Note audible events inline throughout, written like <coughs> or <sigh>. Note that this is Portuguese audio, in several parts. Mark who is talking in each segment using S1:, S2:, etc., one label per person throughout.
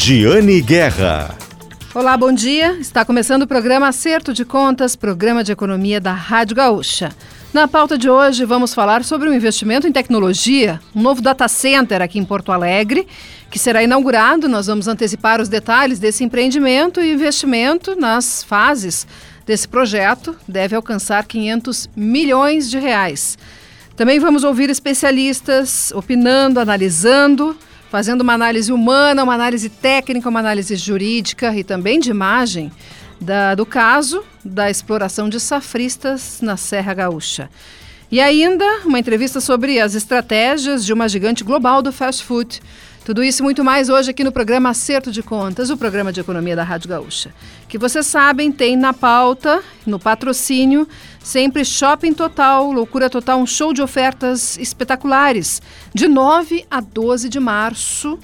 S1: Giane Guerra.
S2: Olá, bom dia. Está começando o programa Acerto de Contas, programa de economia da Rádio Gaúcha. Na pauta de hoje, vamos falar sobre um investimento em tecnologia, um novo data center aqui em Porto Alegre, que será inaugurado. Nós vamos antecipar os detalhes desse empreendimento e investimento nas fases desse projeto deve alcançar 500 milhões de reais. Também vamos ouvir especialistas opinando, analisando fazendo uma análise humana, uma análise técnica, uma análise jurídica e também de imagem da, do caso da exploração de safristas na Serra Gaúcha. E ainda uma entrevista sobre as estratégias de uma gigante global do fast food tudo isso e muito mais hoje aqui no programa Acerto de Contas, o programa de economia da Rádio Gaúcha. Que vocês sabem, tem na pauta, no patrocínio, sempre Shopping Total, Loucura Total, um show de ofertas espetaculares, de 9 a 12 de março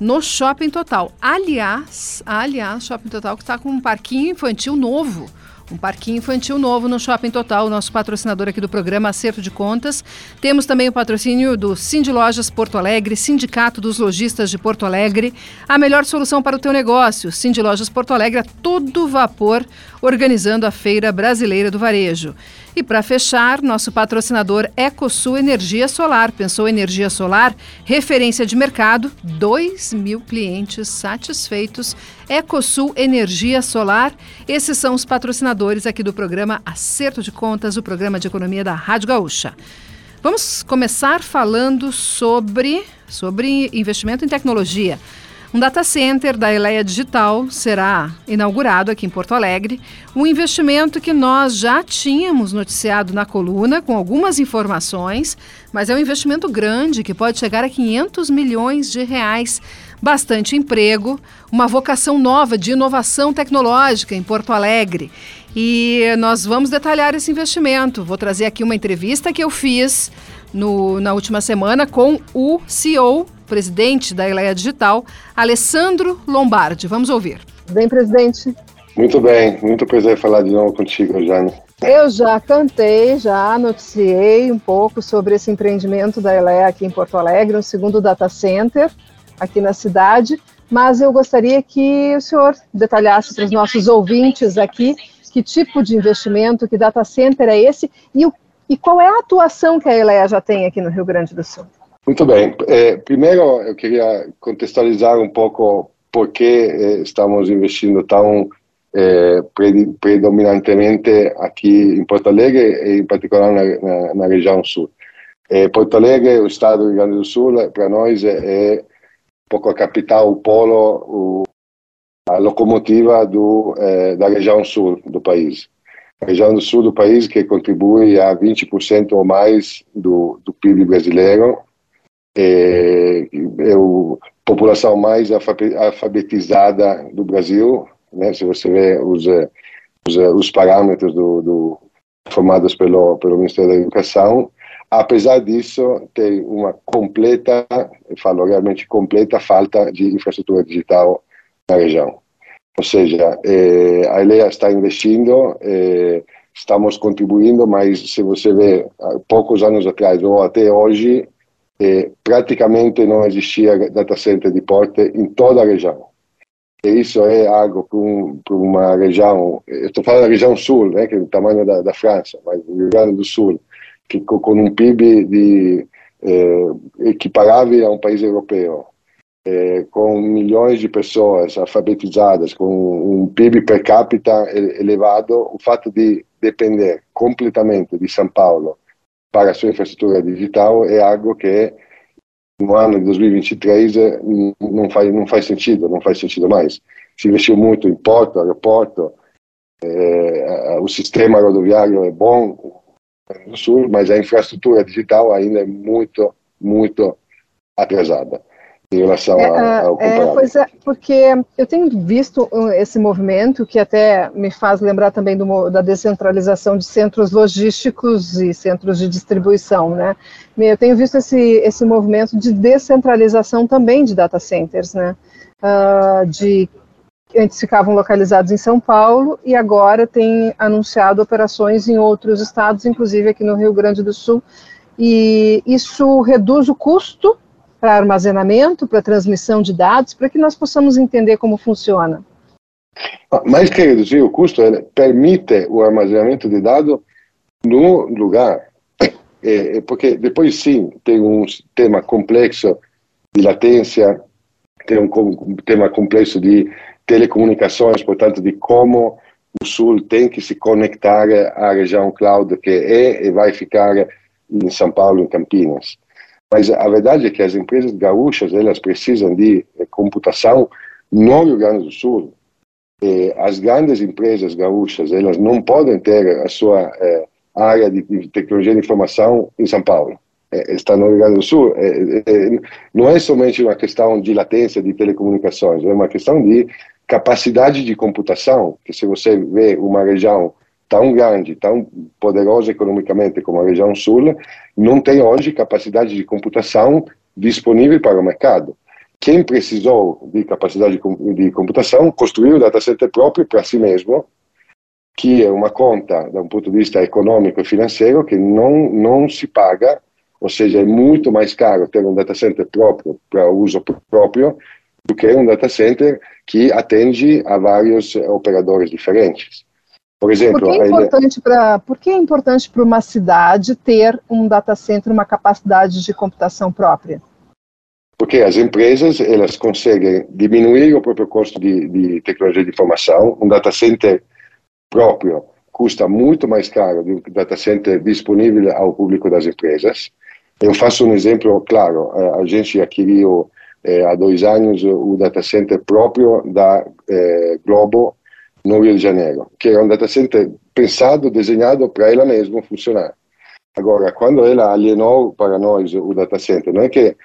S2: no Shopping Total. Aliás, aliás, Shopping Total que está com um parquinho infantil novo um parquinho infantil novo no Shopping Total, nosso patrocinador aqui do programa Acerto de Contas. Temos também o patrocínio do Cindy Lojas Porto Alegre, Sindicato dos Lojistas de Porto Alegre. A melhor solução para o teu negócio. Cindy Lojas Porto Alegre a todo vapor, organizando a Feira Brasileira do Varejo. E para fechar, nosso patrocinador EcoSul Energia Solar. Pensou energia solar? Referência de mercado, 2 mil clientes satisfeitos. EcoSul Energia Solar. Esses são os patrocinadores aqui do programa Acerto de Contas, o programa de economia da Rádio Gaúcha. Vamos começar falando sobre, sobre investimento em tecnologia. Um data center da Eleia Digital será inaugurado aqui em Porto Alegre, um investimento que nós já tínhamos noticiado na coluna com algumas informações, mas é um investimento grande que pode chegar a 500 milhões de reais, bastante emprego, uma vocação nova de inovação tecnológica em Porto Alegre. E nós vamos detalhar esse investimento. Vou trazer aqui uma entrevista que eu fiz no, na última semana com o CEO presidente da Eleia Digital, Alessandro Lombardi. Vamos ouvir.
S3: Bem, presidente.
S4: Muito bem, muito prazer falar de novo contigo, Jane.
S3: Eu já cantei, já noticiei um pouco sobre esse empreendimento da Eleia aqui em Porto Alegre, um segundo data center aqui na cidade, mas eu gostaria que o senhor detalhasse para os nossos ouvintes aqui que tipo de investimento, que data center é esse e, o, e qual é a atuação que a Eleia já tem aqui no Rio Grande do Sul.
S4: Muito bem. Eh, primeiro, eu queria contextualizar um pouco por que eh, estamos investindo tão eh, predominantemente aqui em Porto Alegre e, em particular, na, na, na região sul. Porto Alegre, o estado do Rio Grande do Sul, para nós é, um pouco a capital, o polo, o, a locomotiva do, da região sul do país. A região do sul do país que contribui a 20% ou mais do, do PIB brasileiro é, é a população mais alfabetizada do Brasil, né? Se você vê os, os, os parâmetros do, do, formados pelo, pelo Ministério da Educação, apesar disso, tem uma completa, eu falo realmente completa, falta de infraestrutura digital na região. Ou seja, eh, a ELEA está investindo, eh, estamos contribuindo, mas se você vê, poucos anos atrás ou até hoje, eh, praticamente não existia data center de porte em toda a região. E isso é algo para um, uma região, estou falando da região sul, né, que é o tamanho da, da França, mas o Rio Grande do Sul, que com, com um PIB de, eh, equiparável a um país europeu, eh, com milhões de pessoas alfabetizadas, com um PIB per capita elevado, o fato de depender completamente de São Paulo para a sua infraestrutura digital é algo que no ano de 2023 eh, não faz não faz sentido, não faz sentido mais. Se investiu muito em porto, aeroporto, é, o sistema rodoviário é bom no sul, mas a infraestrutura digital ainda é muito, muito atrasada em relação é, ao
S3: é, comparado. É, pois é, porque eu tenho visto uh, esse movimento que até me faz lembrar também do, da descentralização de centros logísticos e centros de distribuição, né? Eu tenho visto esse, esse movimento de descentralização também de data centers, né? Uh, de antes ficavam localizados em São Paulo e agora tem anunciado operações em outros estados, inclusive aqui no Rio Grande do Sul, e isso reduz o custo para armazenamento, para transmissão de dados, para que nós possamos entender como funciona.
S4: Ah, mais que reduzir o custo, permite o armazenamento de dados no lugar. <coughs> É, é, porque depois sim tem um tema complexo de latência, tem um tema complexo de telecomunicações, portanto, de como o Sul tem que se conectar à região cloud que é e vai ficar em São Paulo, em Campinas. Mas a verdade é que as empresas gaúchas, elas precisam de computação no Rio Grande do Sul. E as grandes empresas gaúchas, elas não podem ter a sua eh, área de tecnologia de informação em São Paulo. Eh, está no Rio Grande do Sul. Eh, eh, não é somente uma questão de latência de telecomunicações, é uma questão de capacidade de computação, que se você vê uma região tão grande, tão poderosa economicamente como a região sul, não tem hoje capacidade de computação disponível para o mercado. Quem precisou de capacidade de computação construiu um data center próprio para si mesmo, que é uma conta, da um ponto de vista econômico e financeiro, que não, não se paga, ou seja, é muito mais caro ter um data center próprio para uso próprio do que um data center que atende a vários operadores diferentes. Por exemplo,
S3: por que é importante para por que é importante para uma cidade ter um data center, uma capacidade de computação própria?
S4: Porque as empresas elas conseguem diminuir o próprio custo de, de tecnologia de informação. Um data center próprio custa muito mais caro do que um data center disponível ao público das empresas. Eu faço um exemplo claro. A gente adquiriu eh, há dois anos o data center próprio da eh, Globo no Rio de Janeiro, que é um data center pensado, desenhado para ela mesma funcionar. Agora, quando ela alienou para nós o data center, não é que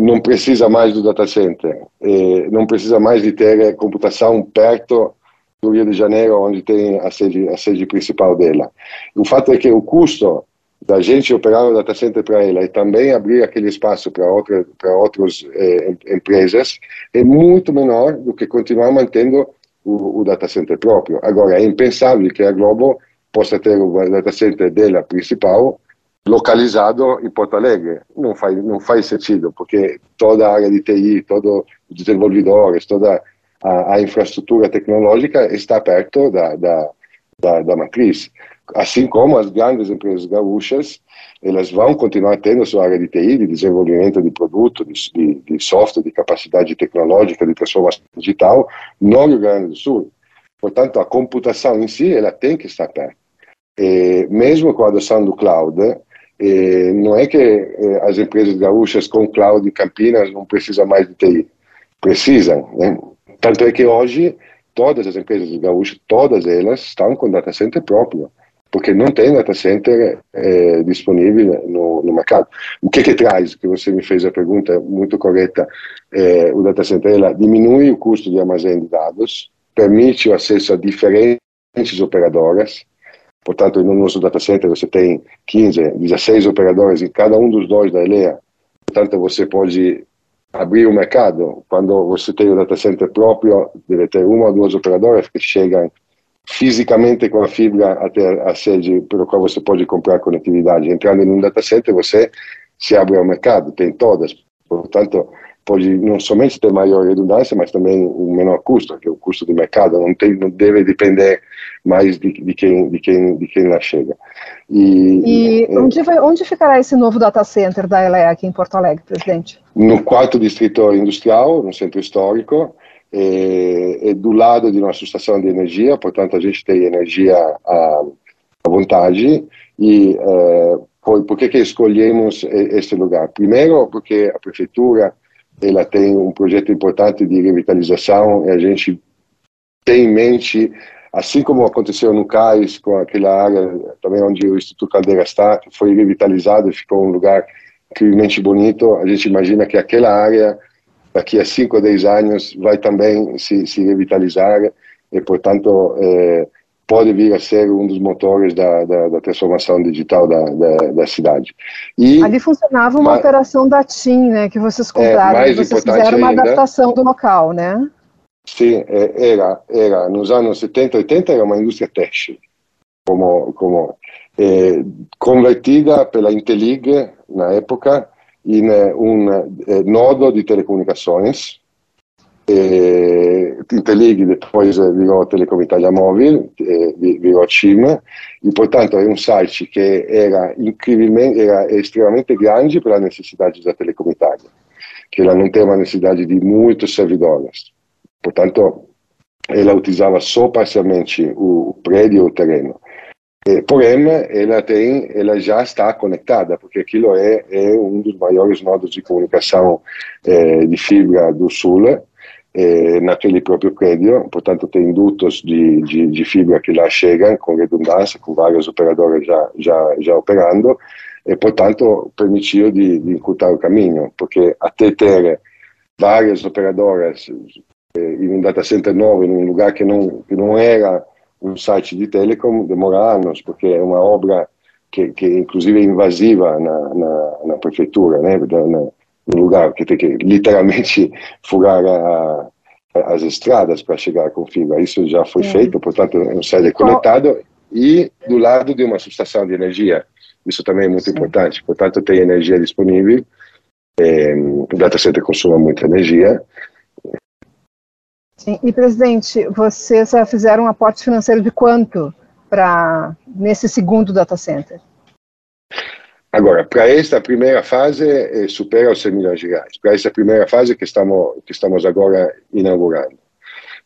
S4: não precisa mais do data center, eh, não precisa mais de ter computação perto do Rio de Janeiro, onde tem a sede, a sede principal dela. O fato é que o custo da gente operar o data center para ela e também abrir aquele espaço para outra, para outras eh, empresas é muito menor do que continuar mantendo o, o, data center próprio. Agora, é impensável que a Globo possa ter o data center dela principal localizado em Porto Alegre. Não faz, não faz sentido, porque toda a área de TI, todos os desenvolvedores, toda a, a infraestrutura tecnológica está perto da, da, da, da matriz assim como as grandes empresas gaúchas, elas vão continuar tendo sua área de TI, de desenvolvimento de produto, de, de, software, de capacidade tecnológica, de transformação digital no Rio Grande do Sul. Portanto, a computação em si, ela tem que estar perto. E, mesmo com a adoção do cloud, e, não é que as empresas gaúchas com cloud em Campinas não precisam mais de TI. Precisam. Né? Tanto é que hoje, todas as empresas gaúchas, todas elas estão com data center próprio porque não tem data center é, disponível no, no, mercado. O que que traz, que você me fez a pergunta muito correta, é, o data center ela diminui o custo de armazém de dados, permite o acesso a diferentes operadoras, portanto, no nosso data center você tem 15, 16 operadores em cada um dos dois da ELEA, portanto, você pode abrir o mercado, quando você tem o data center próprio, deve ter uma ou duas operadoras que chegam fisicamente com a fibra até a sede pelo qual você pode comprar conectividade. Entrando em um data center, você se abre ao mercado, tem todas. Portanto, pode não somente ter maior redundância, mas também um menor custo, que é o custo do mercado. Não, tem, não deve depender mais de, de, quem, de, quem, de quem lá chega.
S3: E, e é, onde, vai, onde ficará esse novo data center da ELEA aqui em Porto Alegre, presidente?
S4: No quarto distrito industrial, no centro histórico, é, é, do lado de nossa estação de energia, portanto a gente tem energia à, à vontade e é, por, por que, escolhemos este lugar? Primeiro porque a prefeitura ela tem um projeto importante de revitalização e a gente tem em mente, assim como aconteceu no Cais, com aquela área também onde o Instituto Caldeira está, foi revitalizado e ficou um lugar incrivelmente bonito, a gente imagina que aquela área daqui a 5 ou 10 anos vai também se, se revitalizar e, portanto, é, pode vir a ser um dos motores da, da, da transformação digital da, da, da, cidade.
S3: E, Ali funcionava uma mas, operação da TIM, né, que vocês compraram, é, vocês fizeram uma ainda, adaptação do local, né?
S4: Sim, é, era, era, nos anos 70 e 80 era uma indústria têxtil, como, como é, convertida pela Intelig na época, in un eh, nodo di telecomunicações, eh, interligui depois virou Telecom Italia Móvel, eh, virou CIM, e portanto é um site que era incrivelmente, era extremamente grande para a necessidade da Telecom Italia, que ela não tem uma necessidade de muitos servidores. Portanto, ela utilizava só parcialmente o prédio, o terreno. Eh, porém, ela tem, ela já está conectada, porque aquilo é, é um dos maiores nodos de comunicação eh, de fibra do Sul, eh, naquele próprio prédio, portanto tem dutos de, de, de, fibra que lá chegam com redundância, com vários operadores já, já, já operando, e portanto permitiu de, de encurtar o caminho, porque até ter várias operadoras em um data center novo, em um lugar que não, que não era um site de telecom, demora anos, porque é uma obra que, que inclusive é invasiva na, na, na prefeitura, né, na, no lugar, que tem que literalmente <laughs> furar a, as estradas para chegar com fibra. Isso já foi é. feito, portanto, é um site conectado e do lado de uma subestação de energia. Isso também é muito Sim. importante. Portanto, tem energia disponível. É, o data center consome muita energia
S3: Sim. E, presidente, vocês fizeram um aporte financeiro de quanto para nesse segundo data center?
S4: Agora, para esta primeira fase, eh, supera os 100 milhões de reais. Para essa primeira fase que estamos, que estamos agora inaugurando.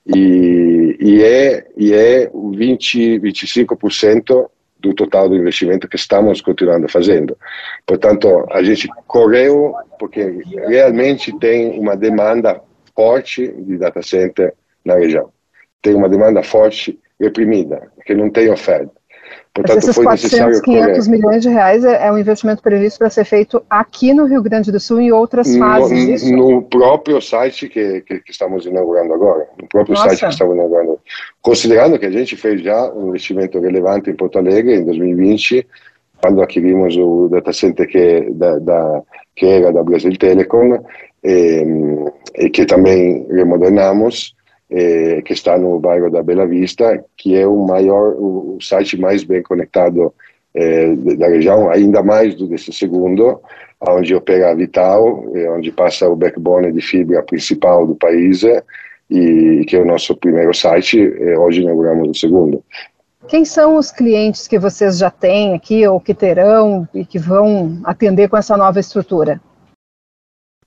S4: E, e é, e é 20, 25% do total do investimento que estamos continuando fazendo. Portanto, a gente correu porque realmente tem uma demanda forte de data center na região. Tem uma demanda forte reprimida, que não tem oferta.
S3: Portanto, Mas esses foi 400, 500 milhões de reais é, é um investimento previsto para ser feito aqui no Rio Grande do Sul em outras fases
S4: no, disso? No próprio site que, que, que, estamos inaugurando agora, no próprio Nossa. site que estamos inaugurando. Considerando que a gente fez já um investimento relevante em Porto Alegre em 2020, quando adquirimos o data center que, da, da, que era da Brasil Telecom, e, e que também remodernamos, eh, que está no bairro da Bela Vista, que é o maior, o site mais bem conectado eh, da região, ainda mais do desse segundo, onde opera a Vital, eh, onde passa o backbone de fibra principal do país, e que é o nosso primeiro site, hoje inauguramos o segundo.
S3: Quem são os clientes que vocês já têm aqui, ou que terão, e que vão atender com essa nova estrutura?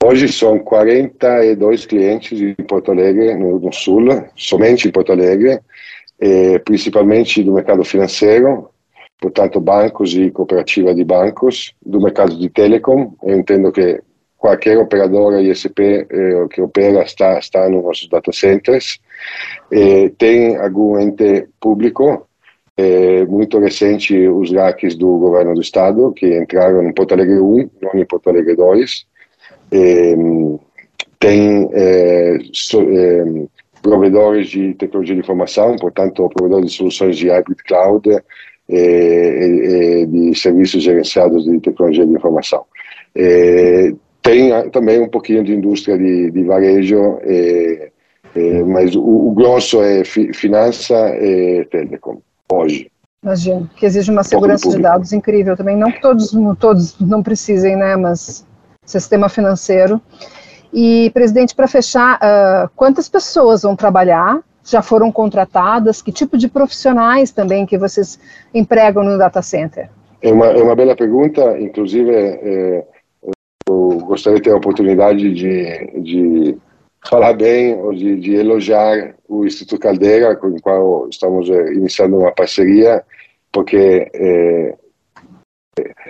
S4: Hoje são 42 clientes em Porto Alegre, no, Sul, somente em Porto Alegre, principalmente do mercado financeiro, portanto bancos e cooperativa de bancos, do mercado de telecom. Eu entendo que qualquer operadora ISP eh, que opera está, está nos nossos data centers. Eh, tem algum ente público, eh, muito recente os RACs do governo do estado, que entraram em Porto Alegre 1, não em Porto Alegre 2 tem é, so, é, provedores de tecnologia de informação, portanto, provedores de soluções de hybrid cloud e, e, de serviços gerenciados de tecnologia de informação. tem também um pouquinho de indústria de, de varejo, mas o, o, grosso é fi, finança e telecom, hoje.
S3: Imagino, que exige uma segurança de dados incrível também. Não que todos, todos não precisem, né, mas sistema financeiro. E, presidente, para fechar, uh, quantas pessoas vão trabalhar? Já foram contratadas? Que tipo de profissionais também que vocês empregam no data center?
S4: É uma, é uma bela pergunta, inclusive é, eu gostaria de ter a oportunidade de, de falar bem ou de, de, elogiar o Instituto Caldeira, com o qual estamos é, iniciando uma parceria, porque é,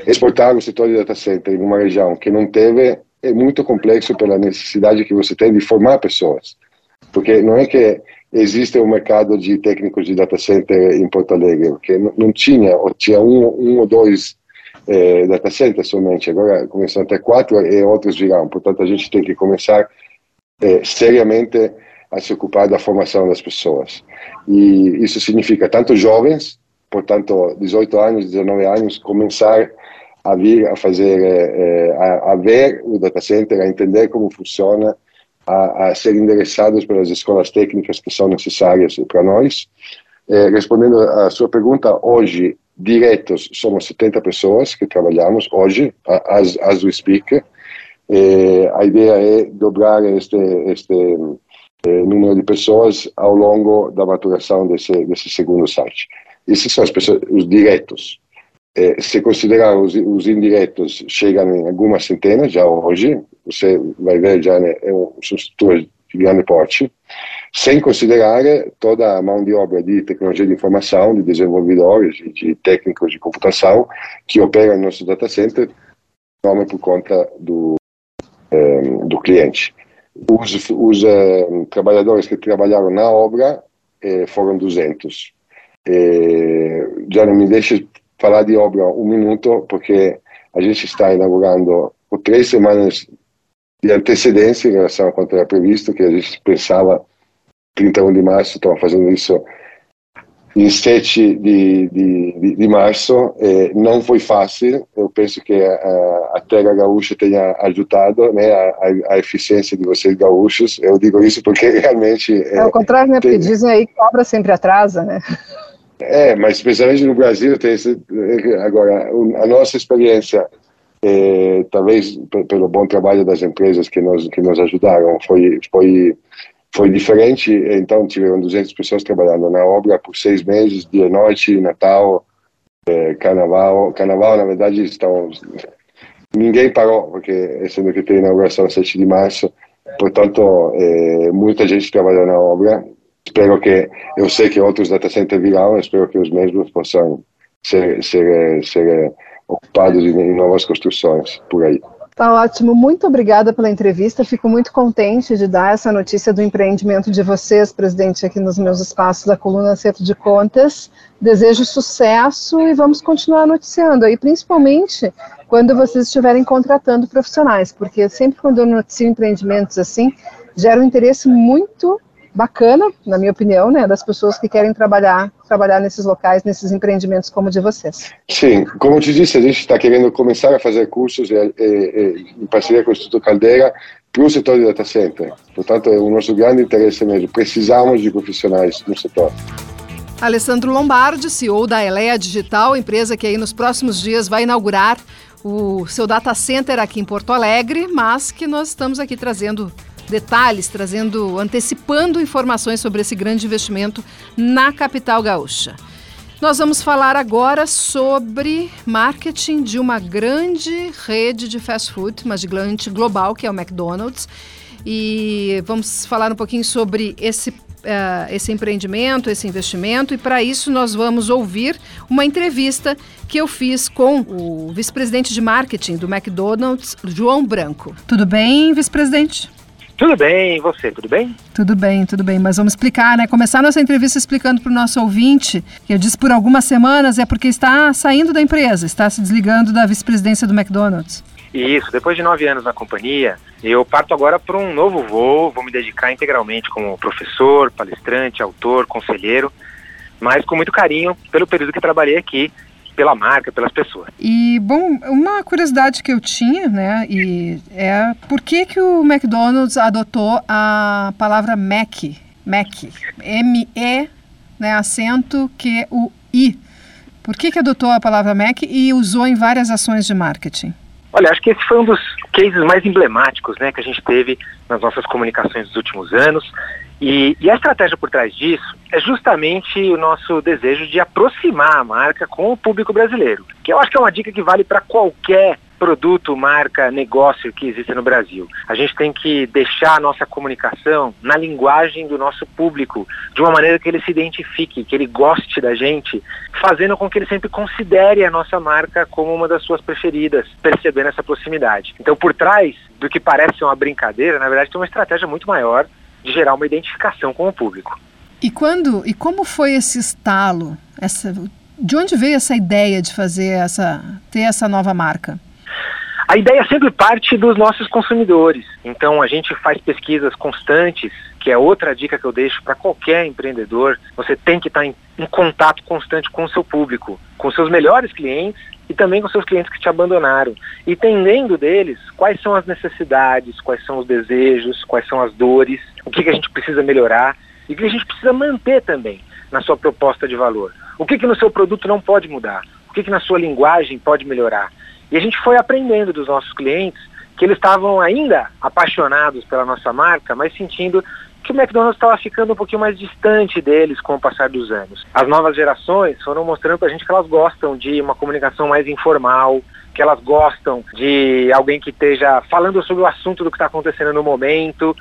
S4: exportar o setor de data center em uma região que não teve é muito complexo pela necessidade que você tem de formar pessoas. Porque não é que existe um mercado de técnicos de data center em Porto Alegre, porque não, tinha, ou tinha um, um ou dois é, data centers somente, agora começam a ter quatro e outros virão. Portanto, a gente tem que começar é, seriamente a se ocupar da formação das pessoas. E isso significa tanto jovens, portanto, 18 anos, 19 anos, começar a vir a fazer, eh, a, a, ver o data center, a entender como funciona, a, a ser endereçados pelas escolas técnicas que são necessárias para nós. Eh, respondendo à sua pergunta, hoje, diretos, somos 70 pessoas que trabalhamos hoje, as, as we speak, Eh, a ideia é dobrar este, este eh, número de pessoas ao longo da maturação desse, desse segundo site. Esses são as pessoas, os diretos. Eh, se considerar os, os indiretos, chegam em algumas centenas já hoje. Você vai ver já né, é um, estruturas de grande porte, sem considerar toda a mão de obra de tecnologia de informação, de desenvolvedores de técnicos de computação que operam no nosso data center, nome por conta do, um, do cliente. Os, os um, trabalhadores que trabalharam na obra eh, foram 200. Eh, já não me deixe falar de obra um minuto, porque a gente está inaugurando por três semanas de antecedência em relação a quanto era previsto, que a gente pensava 31 de março, estamos fazendo isso em 7 de, de, de março. Eh, não foi fácil, eu penso que a, a Terra Gaúcha tenha ajudado né, a, a, eficiência de vocês gaúchos. Eu digo isso porque <laughs> realmente...
S3: É, ao contrário, né, porque dizem aí que obra sempre atrasa, né?
S4: É, mas especialmente no Brasil tem esse, agora a nossa experiência é, talvez pelo bom trabalho das empresas que nos que nos ajudaram foi foi foi diferente. Então tiveram 200 pessoas trabalhando na obra por seis meses dia e noite Natal é, Carnaval. Carnaval na verdade estão ninguém parou porque sendo que tem inauguração 7 de março. Portanto é, muita gente trabalhou na obra espero que, eu sei que outros data centers virão, espero que os mesmos possam ser, ser, ser ocupados em novas construções por aí.
S3: Tá ótimo, muito obrigada pela entrevista. Fico muito contente de dar essa notícia do empreendimento de vocês, presidente, aqui nos meus espaços da coluna Acerto de Contas. Desejo sucesso e vamos continuar noticiando aí, principalmente quando vocês estiverem contratando profissionais, porque sempre quando eu noticio empreendimentos assim, gera um interesse muito bacana, na minha opinião, né, das pessoas que querem trabalhar, trabalhar nesses locais, nesses empreendimentos como o de vocês.
S4: Sim, como eu te disse, a gente está querendo começar a fazer cursos e, e, e, em parceria com o Instituto Caldeira para o setor de data center. Portanto, é o nosso grande interesse mesmo. Precisamos de profissionais no setor.
S2: Alessandro Lombardi, CEO da Elea Digital, empresa que aí nos próximos dias vai inaugurar o seu data center aqui em Porto Alegre, mas que nós estamos aqui trazendo detalhes, trazendo, antecipando informações sobre esse grande investimento na capital gaúcha. Nós vamos falar agora sobre marketing de uma grande rede de fast food, uma gigante global, que é o McDonald's. E vamos falar um pouquinho sobre esse, uh, esse empreendimento, esse investimento. E para isso nós vamos ouvir uma entrevista que eu fiz com o vice-presidente de marketing do McDonald's, João Branco. Tudo bem, vice-presidente?
S1: Tudo bem, e você, tudo bem?
S2: Tudo bem, tudo bem, mas vamos explicar, né? Começar nossa entrevista explicando para o nosso ouvinte, que eu disse por algumas semanas, é porque está saindo da empresa, está se desligando da vice-presidência do McDonald's.
S1: Isso, depois de nove anos na companhia, eu parto agora para um novo voo, vou me dedicar integralmente como professor, palestrante, autor, conselheiro, mas com muito carinho pelo período que trabalhei aqui pela marca, pelas pessoas.
S2: E, bom, uma curiosidade que eu tinha, né, e é por que, que o McDonald's adotou a palavra Mac, Mac, M-E, né, acento Q-U-I. Por que, que adotou a palavra Mac e usou em várias ações de marketing?
S1: Olha, acho que esse foi um dos cases mais emblemáticos né, que a gente teve nas nossas comunicações dos últimos anos. E, e, a estratégia por trás disso é justamente o nosso desejo de aproximar a marca com o público brasileiro, que eu acho que é uma dica que vale para qualquer produto, marca, negócio que existe no Brasil. A gente tem que deixar a nossa comunicação na linguagem do nosso público, de uma maneira que ele se identifique, que ele goste da gente, fazendo com que ele sempre considere a nossa marca como uma das suas preferidas, percebendo essa proximidade. Então, por trás do que parece uma brincadeira, na verdade tem uma estratégia muito maior de gerar uma identificação com o público.
S2: E quando e como foi esse estalo? Essa, de onde veio essa ideia de fazer essa ter essa nova marca?
S1: A ideia sempre parte dos nossos consumidores. Então a gente faz pesquisas constantes, que é outra dica que eu deixo para qualquer empreendedor. Você tem que estar em, em contato constante com o seu público, com seus melhores clientes e também com seus clientes que te abandonaram, entendendo deles quais são as necessidades, quais são os desejos, quais são as dores, o que, que a gente precisa melhorar e o que a gente precisa manter também na sua proposta de valor. O que, que no seu produto não pode mudar, o que, que na sua linguagem pode melhorar. E a gente foi aprendendo dos nossos clientes que eles estavam ainda apaixonados pela nossa marca, mas sentindo que o McDonald's estava ficando um pouquinho mais distante deles com o passar dos anos. As novas gerações foram mostrando para a gente que elas gostam de uma comunicação mais informal, que elas gostam de alguém que esteja falando sobre o assunto do que está acontecendo no momento,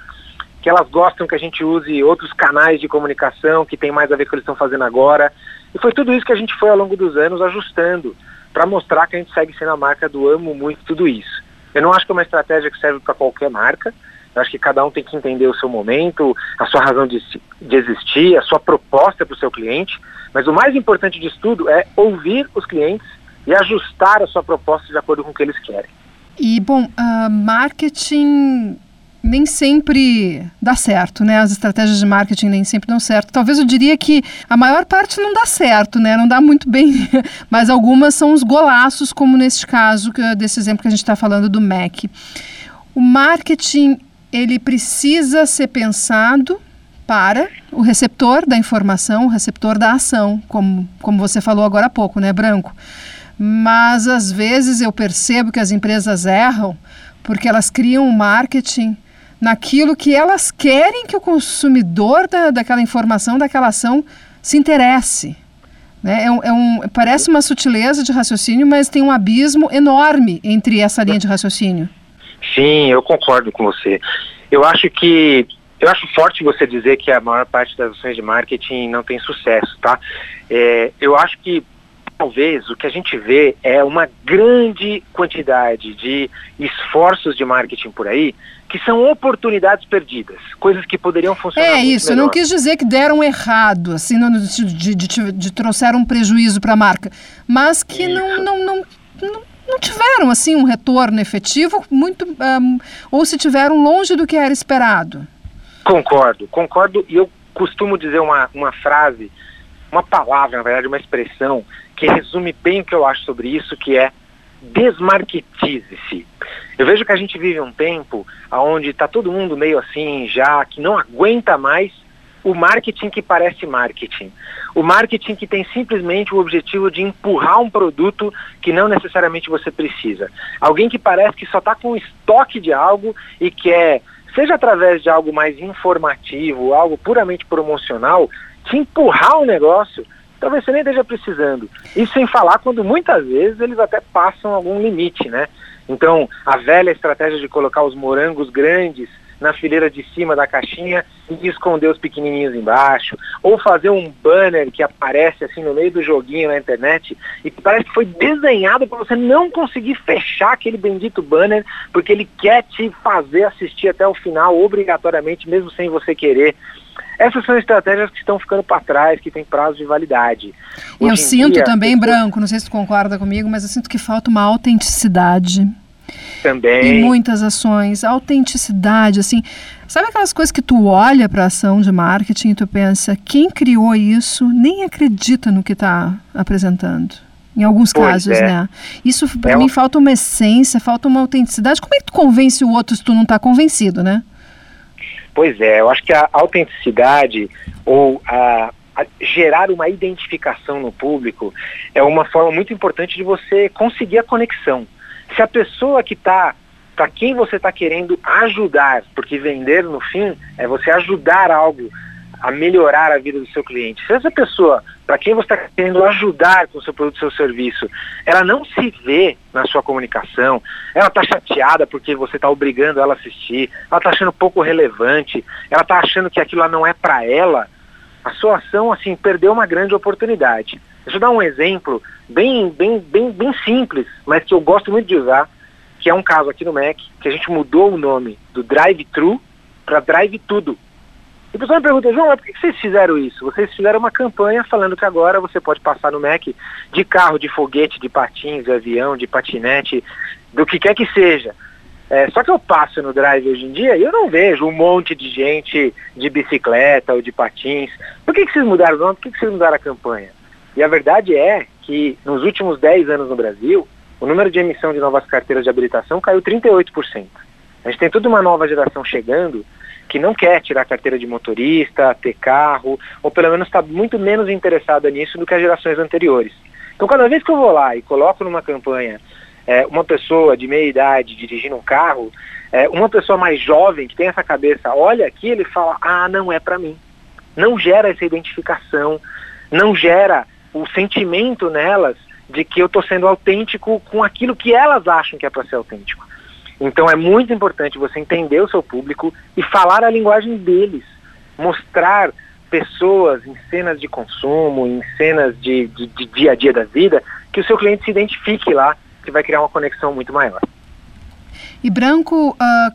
S1: que elas gostam que a gente use outros canais de comunicação que tem mais a ver com o que eles estão fazendo agora. E foi tudo isso que a gente foi ao longo dos anos ajustando para mostrar que a gente segue sendo a marca do amo muito tudo isso. Eu não acho que é uma estratégia que serve para qualquer marca. Eu acho que cada um tem que entender o seu momento, a sua razão de, de existir, a sua proposta para o seu cliente. Mas o mais importante disso tudo é ouvir os clientes e ajustar a sua proposta de acordo com o que eles querem.
S2: E, bom, uh, marketing nem sempre dá certo, né? As estratégias de marketing nem sempre dão certo. Talvez eu diria que a maior parte não dá certo, né? Não dá muito bem, <laughs> mas algumas são os golaços, como neste caso, desse exemplo que a gente está falando do Mac. O marketing, ele precisa ser pensado para o receptor da informação, o receptor da ação, como, como você falou agora há pouco, né, Branco? Mas às vezes eu percebo que as empresas erram porque elas criam um marketing naquilo que elas querem que o consumidor da, daquela informação, daquela ação, se interesse. Né? É um, é um, parece uma sutileza de raciocínio, mas tem um abismo enorme entre essa linha de raciocínio.
S1: Sim, eu concordo com você. Eu acho que eu acho forte você dizer que a maior parte das ações de marketing não tem sucesso, tá? É, eu acho que talvez o que a gente vê é uma grande quantidade de esforços de marketing por aí que são oportunidades perdidas, coisas que poderiam funcionar.
S2: É isso,
S1: melhor.
S2: eu não quis dizer que deram errado, assim, de, de, de, de trouxeram um prejuízo para a marca, mas que não, não, não, não, não tiveram assim um retorno efetivo, muito um, ou se tiveram longe do que era esperado.
S1: Concordo, concordo, e eu costumo dizer uma, uma frase, uma palavra, na verdade, uma expressão que resume bem o que eu acho sobre isso, que é desmarketize-se. Eu vejo que a gente vive um tempo onde está todo mundo meio assim já, que não aguenta mais o marketing que parece marketing. O marketing que tem simplesmente o objetivo de empurrar um produto que não necessariamente você precisa. Alguém que parece que só está com estoque de algo e quer, seja através de algo mais informativo, algo puramente promocional, te empurrar um negócio talvez você nem esteja precisando. Isso sem falar quando muitas vezes eles até passam algum limite, né? Então, a velha estratégia de colocar os morangos grandes na fileira de cima da caixinha e esconder os pequenininhos embaixo, ou fazer um banner que aparece assim no meio do joguinho na internet e que parece que foi desenhado para você não conseguir fechar aquele bendito banner, porque ele quer te fazer assistir até o final obrigatoriamente, mesmo sem você querer. Essas são estratégias que estão ficando para trás, que têm prazo de validade.
S2: Eu sinto dia, também, Branco, não sei se tu concorda comigo, mas eu sinto que falta uma autenticidade.
S1: Também.
S2: Em muitas ações, autenticidade, assim. Sabe aquelas coisas que tu olha para a ação de marketing e tu pensa, quem criou isso nem acredita no que está apresentando? Em alguns pois casos, é. né? Isso para é mim falta uma essência, falta uma autenticidade. Como é que tu convence o outro se tu não está convencido, né?
S1: Pois é, eu acho que a autenticidade ou a, a gerar uma identificação no público é uma forma muito importante de você conseguir a conexão. Se a pessoa que está para quem você está querendo ajudar, porque vender no fim é você ajudar algo a melhorar a vida do seu cliente. Se essa pessoa, para quem você está querendo ajudar com o seu produto, seu serviço, ela não se vê na sua comunicação, ela está chateada porque você está obrigando ela a assistir, ela está achando pouco relevante, ela está achando que aquilo não é para ela, a sua ação assim perdeu uma grande oportunidade. Deixa eu dar um exemplo bem, bem, bem, bem simples, mas que eu gosto muito de usar, que é um caso aqui no Mac, que a gente mudou o nome do Drive-Thru para Drive Tudo. E o pessoal me pergunta, João, mas por que vocês fizeram isso? Vocês fizeram uma campanha falando que agora você pode passar no Mac de carro, de foguete, de patins, de avião, de patinete, do que quer que seja. É, só que eu passo no drive hoje em dia e eu não vejo um monte de gente de bicicleta ou de patins. Por que, que vocês mudaram o nome? Por que, que vocês mudaram a campanha? E a verdade é que nos últimos 10 anos no Brasil, o número de emissão de novas carteiras de habilitação caiu 38%. A gente tem toda uma nova geração chegando que não quer tirar carteira de motorista, ter carro, ou pelo menos está muito menos interessada nisso do que as gerações anteriores. Então, cada vez que eu vou lá e coloco numa campanha é, uma pessoa de meia idade dirigindo um carro, é, uma pessoa mais jovem que tem essa cabeça, olha aqui, ele fala, ah, não é para mim. Não gera essa identificação, não gera o sentimento nelas de que eu estou sendo autêntico com aquilo que elas acham que é para ser autêntico. Então é muito importante você entender o seu público e falar a linguagem deles, mostrar pessoas em cenas de consumo, em cenas de, de, de dia a dia da vida, que o seu cliente se identifique lá, que vai criar uma conexão muito maior.
S2: E Branco, uh,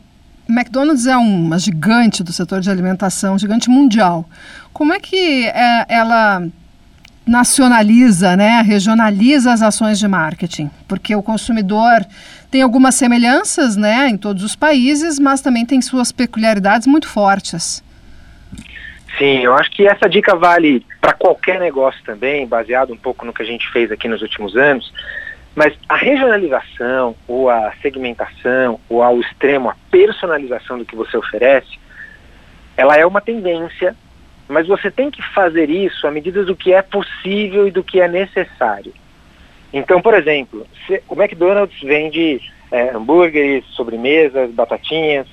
S2: McDonald's é uma gigante do setor de alimentação, gigante mundial. Como é que é, ela nacionaliza, né, regionaliza as ações de marketing, porque o consumidor tem algumas semelhanças, né, em todos os países, mas também tem suas peculiaridades muito fortes.
S1: Sim, eu acho que essa dica vale para qualquer negócio também, baseado um pouco no que a gente fez aqui nos últimos anos. Mas a regionalização, ou a segmentação, ou ao extremo a personalização do que você oferece, ela é uma tendência mas você tem que fazer isso à medida do que é possível e do que é necessário. Então, por exemplo, o McDonald's vende é, hambúrgueres, sobremesas, batatinhas.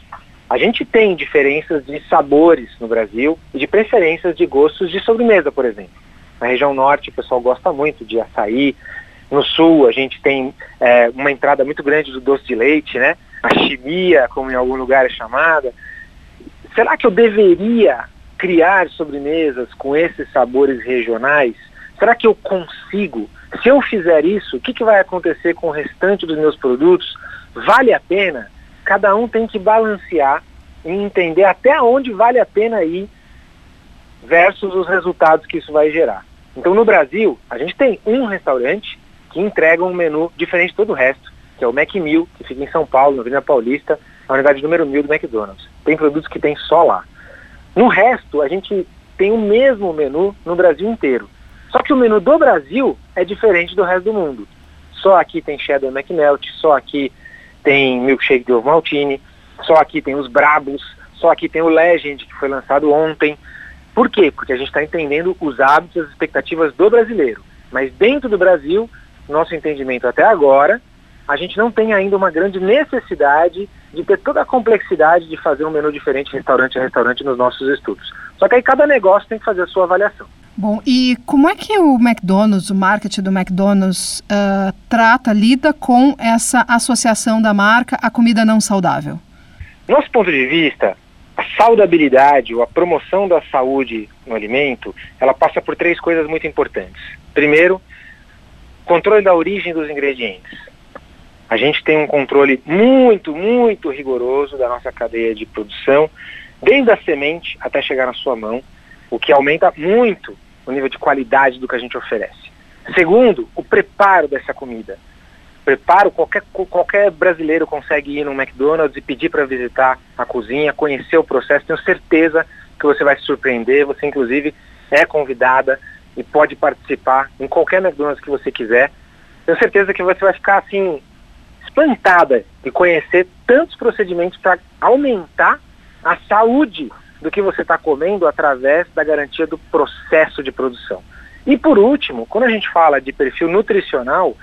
S1: A gente tem diferenças de sabores no Brasil e de preferências de gostos de sobremesa, por exemplo. Na região norte, o pessoal gosta muito de açaí. No sul, a gente tem é, uma entrada muito grande do doce de leite, né? A chimia, como em algum lugar é chamada. Será que eu deveria criar sobremesas com esses sabores regionais? Será que eu consigo? Se eu fizer isso, o que, que vai acontecer com o restante dos meus produtos? Vale a pena? Cada um tem que balancear e entender até onde vale a pena ir versus os resultados que isso vai gerar. Então no Brasil, a gente tem um restaurante que entrega um menu diferente de todo o resto, que é o Macmill, que fica em São Paulo, na Avenida Paulista, a unidade número 1000 do McDonald's. Tem produtos que tem só lá. No resto, a gente tem o mesmo menu no Brasil inteiro. Só que o menu do Brasil é diferente do resto do mundo. Só aqui tem cheddar McMelt, só aqui tem milkshake de ovo maltine, só aqui tem os Brabos, só aqui tem o Legend, que foi lançado ontem. Por quê? Porque a gente está entendendo os hábitos e as expectativas do brasileiro. Mas dentro do Brasil, nosso entendimento até agora, a gente não tem ainda uma grande necessidade de ter toda a complexidade de fazer um menu diferente restaurante a restaurante nos nossos estudos. Só que aí cada negócio tem que fazer a sua avaliação.
S2: Bom, e como é que o McDonald's, o marketing do McDonald's, uh, trata, lida com essa associação da marca à comida não saudável?
S1: Nosso ponto de vista, a saudabilidade ou a promoção da saúde no alimento, ela passa por três coisas muito importantes. Primeiro, controle da origem dos ingredientes. A gente tem um controle muito, muito rigoroso da nossa cadeia de produção, desde a semente até chegar na sua mão, o que aumenta muito o nível de qualidade do que a gente oferece. Segundo, o preparo dessa comida. Preparo, qualquer, qualquer brasileiro consegue ir no McDonald's e pedir para visitar a cozinha, conhecer o processo. Tenho certeza que você vai se surpreender. Você, inclusive, é convidada e pode participar em qualquer McDonald's que você quiser. Tenho certeza que você vai ficar assim espantada de conhecer tantos procedimentos para aumentar a saúde do que você está comendo através da garantia do processo de produção. E por último, quando a gente fala de perfil nutricional,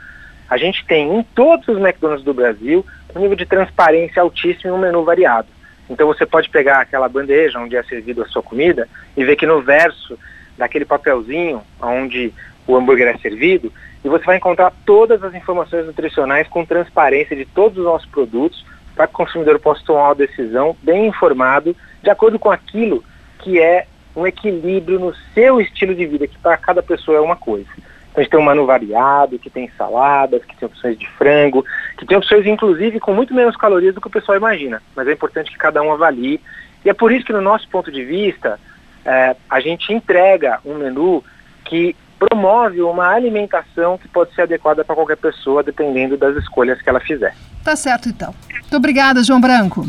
S1: a gente tem em todos os McDonald's do Brasil um nível de transparência altíssimo e um menu variado. Então você pode pegar aquela bandeja onde é servido a sua comida e ver que no verso daquele papelzinho onde o hambúrguer é servido, e você vai encontrar todas as informações nutricionais com transparência de todos os nossos produtos para que o consumidor possa tomar uma decisão bem informado, de acordo com aquilo que é um equilíbrio no seu estilo de vida, que para cada pessoa é uma coisa. Então, a gente tem um menu variado, que tem saladas, que tem opções de frango, que tem opções, inclusive, com muito menos calorias do que o pessoal imagina. Mas é importante que cada um avalie. E é por isso que, no nosso ponto de vista, é, a gente entrega um menu que promove uma alimentação que pode ser adequada para qualquer pessoa, dependendo das escolhas que ela fizer.
S2: Tá certo, então. Muito obrigada, João Branco.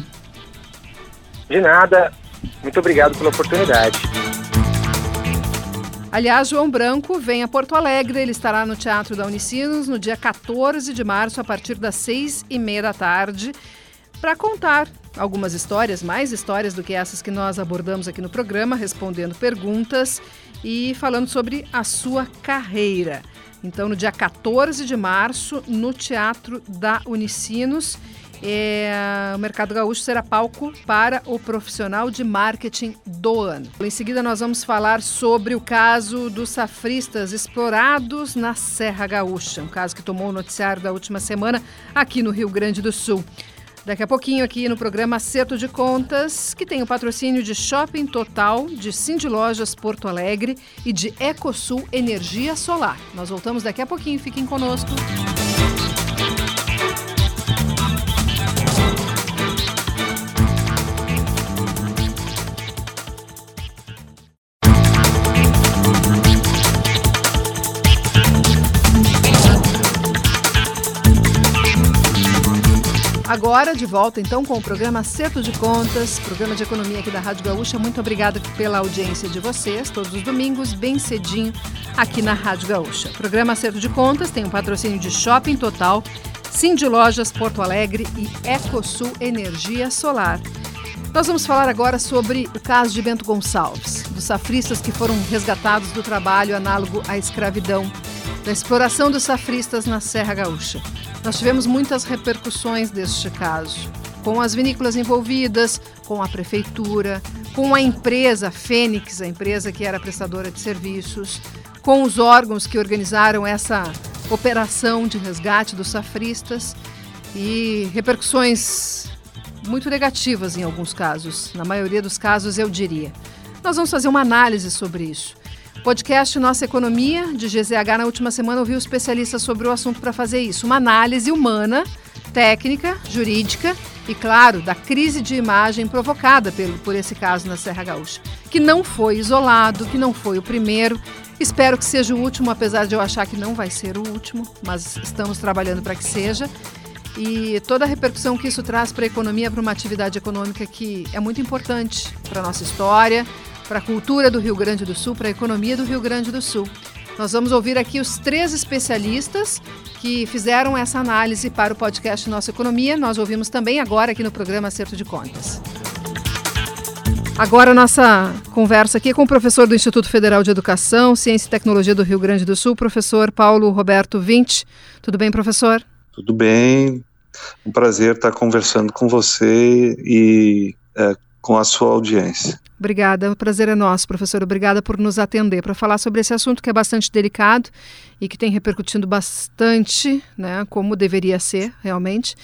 S1: De nada. Muito obrigado pela oportunidade.
S2: Aliás, João Branco vem a Porto Alegre. Ele estará no Teatro da Unicinos no dia 14 de março, a partir das seis e meia da tarde, para contar algumas histórias, mais histórias do que essas que nós abordamos aqui no programa, respondendo perguntas e falando sobre a sua carreira. Então, no dia 14 de março, no Teatro da Unicinos. É, o Mercado Gaúcho será palco para o profissional de marketing do ano. Em seguida, nós vamos falar sobre o caso dos safristas explorados na Serra Gaúcha, um caso que tomou o noticiário da última semana aqui no Rio Grande do Sul. Daqui a pouquinho aqui no programa Acerto de Contas, que tem o patrocínio de Shopping Total, de Cindy Lojas Porto Alegre e de Ecosul Energia Solar. Nós voltamos daqui a pouquinho, fiquem conosco. Agora, de volta então com o programa Acerto de Contas, programa de economia aqui da Rádio Gaúcha. Muito obrigada pela audiência de vocês, todos os domingos, bem cedinho, aqui na Rádio Gaúcha. O programa Acerto de Contas tem um patrocínio de Shopping Total, Cindy Lojas Porto Alegre e Ecosul Energia Solar. Nós vamos falar agora sobre o caso de Bento Gonçalves, dos safristas que foram resgatados do trabalho análogo à escravidão, da exploração dos safristas na Serra Gaúcha. Nós tivemos muitas repercussões deste caso, com as vinícolas envolvidas, com a prefeitura, com a empresa Fênix, a empresa que era prestadora de serviços, com os órgãos que organizaram essa operação de resgate dos safristas e repercussões muito negativas em alguns casos, na maioria dos casos eu diria. Nós vamos fazer uma análise sobre isso. Podcast Nossa Economia, de GZH, na última semana ouviu especialistas sobre o assunto para fazer isso. Uma análise humana, técnica, jurídica e, claro, da crise de imagem provocada pelo, por esse caso na Serra Gaúcha, que não foi isolado, que não foi o primeiro. Espero que seja o último, apesar de eu achar que não vai ser o último, mas estamos trabalhando para que seja. E toda a repercussão que isso traz para a economia, para uma atividade econômica que é muito importante para a nossa história, para a cultura do Rio Grande do Sul, para a economia do Rio Grande do Sul. Nós vamos ouvir aqui os três especialistas que fizeram essa análise para o podcast Nossa Economia. Nós ouvimos também agora aqui no programa Acerto de Contas. Agora nossa conversa aqui com o professor do Instituto Federal de Educação, Ciência e Tecnologia do Rio Grande do Sul, professor Paulo Roberto Vinte. Tudo bem, professor?
S5: Tudo bem. Um prazer estar conversando com você e é, com a sua audiência.
S2: Obrigada, o prazer é nosso, professor. Obrigada por nos atender para falar sobre esse assunto que é bastante delicado e que tem repercutindo bastante, né, como deveria ser realmente,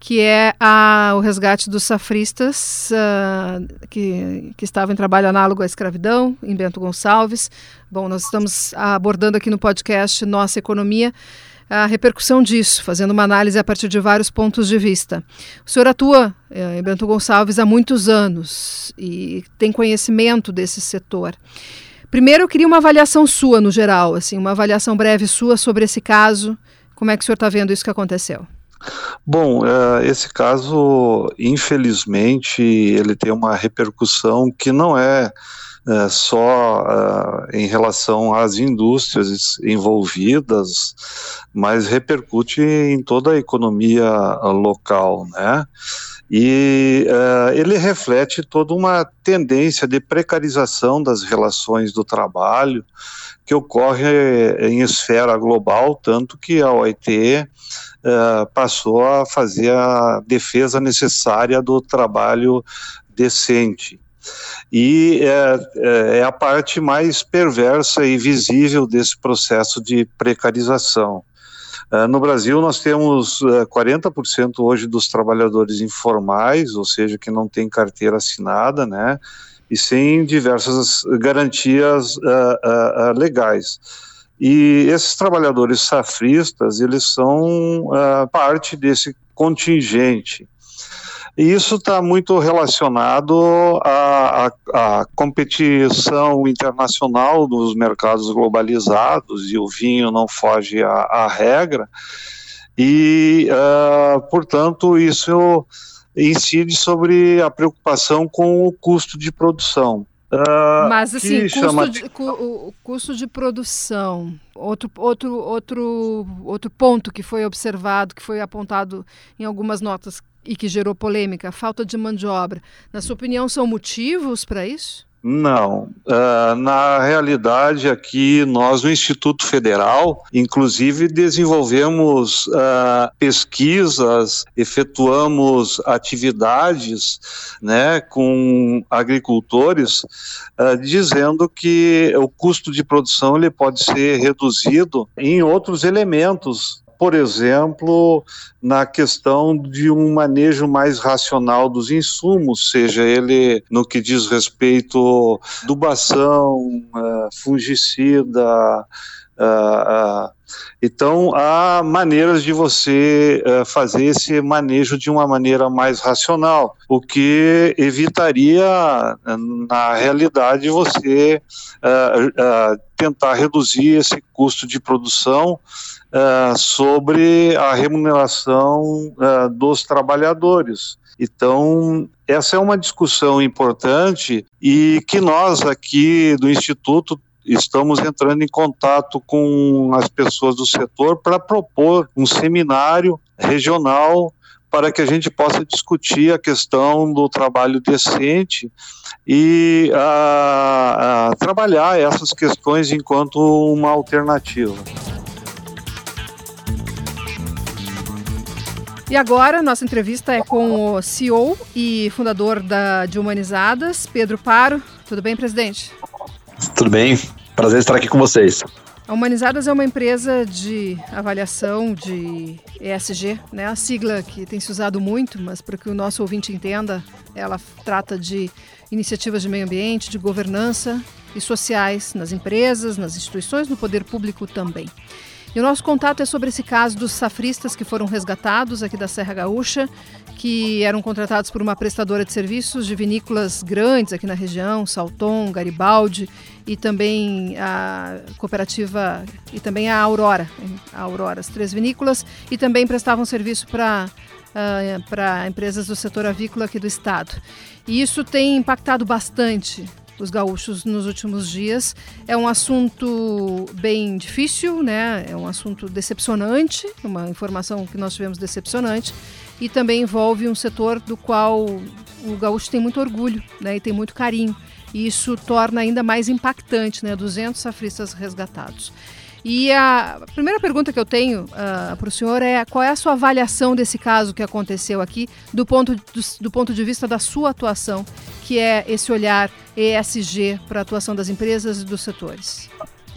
S2: que é a, o resgate dos safristas uh, que, que estavam em trabalho análogo à escravidão, em Bento Gonçalves. Bom, nós estamos abordando aqui no podcast Nossa Economia a repercussão disso, fazendo uma análise a partir de vários pontos de vista. O senhor atua eh, em Bento Gonçalves há muitos anos e tem conhecimento desse setor. Primeiro, eu queria uma avaliação sua no geral, assim, uma avaliação breve sua sobre esse caso. Como é que o senhor está vendo isso que aconteceu?
S5: Bom, uh, esse caso, infelizmente, ele tem uma repercussão que não é é, só uh, em relação às indústrias envolvidas, mas repercute em toda a economia local, né? E uh, ele reflete toda uma tendência de precarização das relações do trabalho que ocorre em esfera global, tanto que a OIT uh, passou a fazer a defesa necessária do trabalho decente e é, é, é, a parte mais perversa e visível desse processo de precarização. Uh, no Brasil, nós temos uh, é, 40% hoje dos trabalhadores informais, ou seja, que não têm carteira assinada, né, e sem diversas garantias uh, legais. E esses trabalhadores safristas, eles são parte desse contingente. E isso está muito relacionado à, à, à, competição internacional dos mercados globalizados, e o vinho não foge à, à regra, e, uh, portanto, isso incide sobre a preocupação com o custo de produção.
S2: Uh, Mas assim, custo, chama... de, cu, o custo de produção, outro, outro, outro, outro ponto que foi observado, que foi apontado em algumas notas e que gerou polêmica, falta de mão de obra. Na sua opinião, são motivos para isso?
S5: Não. Uh, na realidade, aqui nós, no Instituto Federal, inclusive desenvolvemos uh, pesquisas, efetuamos atividades né, com agricultores, uh, dizendo que o custo de produção ele pode ser reduzido em outros elementos por exemplo, na questão de um manejo mais racional dos insumos, seja ele no que diz respeito adubação, uh, fungicida, uh, uh, então, há maneiras de você fazer esse manejo de uma maneira mais racional, o que evitaria, na realidade, você tentar reduzir esse custo de produção sobre a remuneração dos trabalhadores. Então, essa é uma discussão importante e que nós aqui do Instituto estamos entrando em contato com as pessoas do setor para propor um seminário regional para que a gente possa discutir a questão do trabalho decente e a, a trabalhar essas questões enquanto uma alternativa.
S2: E agora, nossa entrevista é com o CEO e fundador da, de Humanizadas, Pedro Paro. Tudo bem, presidente?
S6: Tudo bem, prazer estar aqui com vocês.
S2: A Humanizadas é uma empresa de avaliação de ESG, né? A sigla que tem se usado muito, mas para que o nosso ouvinte entenda, ela trata de iniciativas de meio ambiente, de governança e sociais nas empresas, nas instituições, no poder público também. O nosso contato é sobre esse caso dos safristas que foram resgatados aqui da Serra Gaúcha, que eram contratados por uma prestadora de serviços de vinícolas grandes aqui na região, Salton, Garibaldi e também a cooperativa e também a Aurora, a Aurora, as três vinícolas e também prestavam serviço para uh, para empresas do setor avícola aqui do estado. E isso tem impactado bastante os gaúchos nos últimos dias. É um assunto bem difícil, né? É um assunto decepcionante, uma informação que nós tivemos decepcionante, e também envolve um setor do qual o gaúcho tem muito orgulho, né? E tem muito carinho. E isso torna ainda mais impactante, né? 200 safristas resgatados. E a primeira pergunta que eu tenho uh, para o senhor é qual é a sua avaliação desse caso que aconteceu aqui, do ponto, do, do ponto de vista da sua atuação, que é esse olhar ESG para a atuação das empresas e dos setores?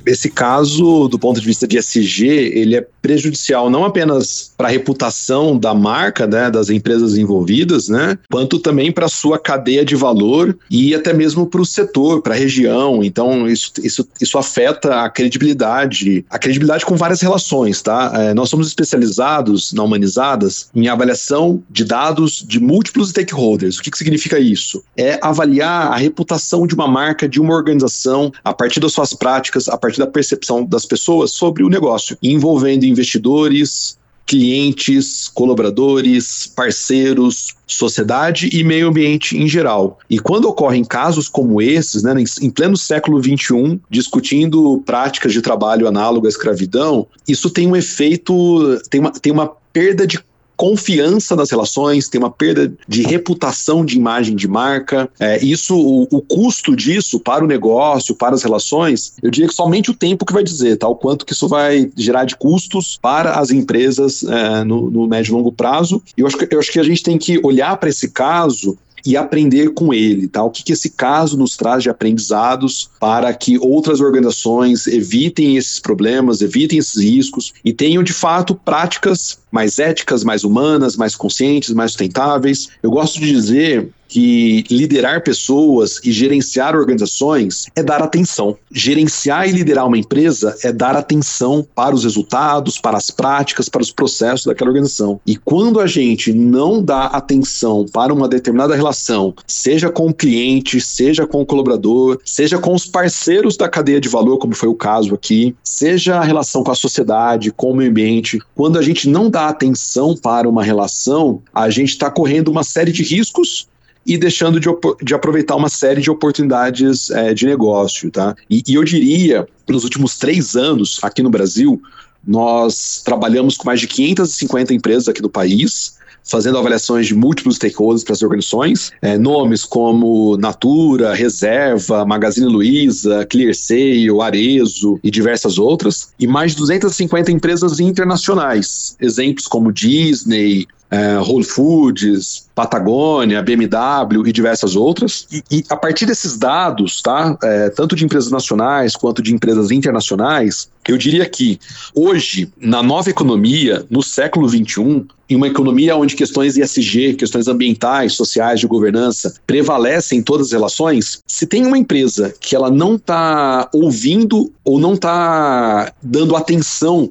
S6: Esse caso, do ponto de vista de ESG, ele é prejudicial não apenas para a reputação da marca, né, das empresas envolvidas, né, quanto também para a sua cadeia de valor e até mesmo para o setor, para a região. Então, isso, isso, isso afeta a credibilidade, a credibilidade com várias relações, tá? É, nós somos especializados na Humanizadas em avaliação de dados de múltiplos stakeholders. O que, que significa isso? É avaliar a reputação de uma marca, de uma organização, a partir das suas práticas, a partir da percepção das pessoas sobre o negócio, envolvendo investidores, clientes, colaboradores, parceiros, sociedade e meio ambiente em geral. E quando ocorrem casos como esses, né, em pleno século XXI, discutindo práticas de trabalho análogo à escravidão, isso tem um efeito, tem uma, tem uma perda de confiança nas relações, tem uma perda de reputação de imagem de marca. É, isso, o, o, custo disso para o negócio, para as relações, eu diria que somente o tempo que vai dizer, tá? O quanto que isso vai gerar de custos para as empresas é, no, no médio e longo prazo. Eu acho, que, eu acho que a gente tem que olhar para esse caso e aprender com ele, tá? O que, que esse caso nos traz de aprendizados para que outras organizações evitem esses problemas, evitem esses riscos e tenham de fato práticas mais éticas, mais humanas, mais conscientes, mais sustentáveis. Eu gosto de dizer que liderar pessoas e gerenciar organizações é dar atenção. Gerenciar e liderar uma empresa é dar atenção para os resultados, para as práticas, para os processos daquela organização. E quando a gente não dá atenção para uma determinada relação, seja com o cliente, seja com o colaborador, seja com os parceiros da cadeia de valor, como foi o caso aqui, seja a relação com a sociedade, com o meio ambiente, quando a gente não dá atenção para uma relação, a gente está correndo uma série de riscos e deixando de, de aproveitar uma série de oportunidades é, de negócio, tá? E, e eu diria, nos últimos três anos aqui no Brasil, nós trabalhamos com mais de 550 empresas aqui do país, fazendo avaliações de múltiplos stakeholders para as organizações, é, nomes como Natura, Reserva, Magazine Luiza, ClearSale, Arezo e diversas outras, e mais de 250 empresas internacionais, exemplos como Disney, é, Whole Foods, Patagônia, BMW e diversas outras. E, e a partir desses dados, tá, é, tanto de empresas nacionais quanto de empresas internacionais, eu diria que hoje, na nova economia, no século XXI, em uma economia onde questões ESG, questões ambientais, sociais, de governança, prevalecem em todas as relações, se tem uma empresa que ela não está ouvindo ou não está dando atenção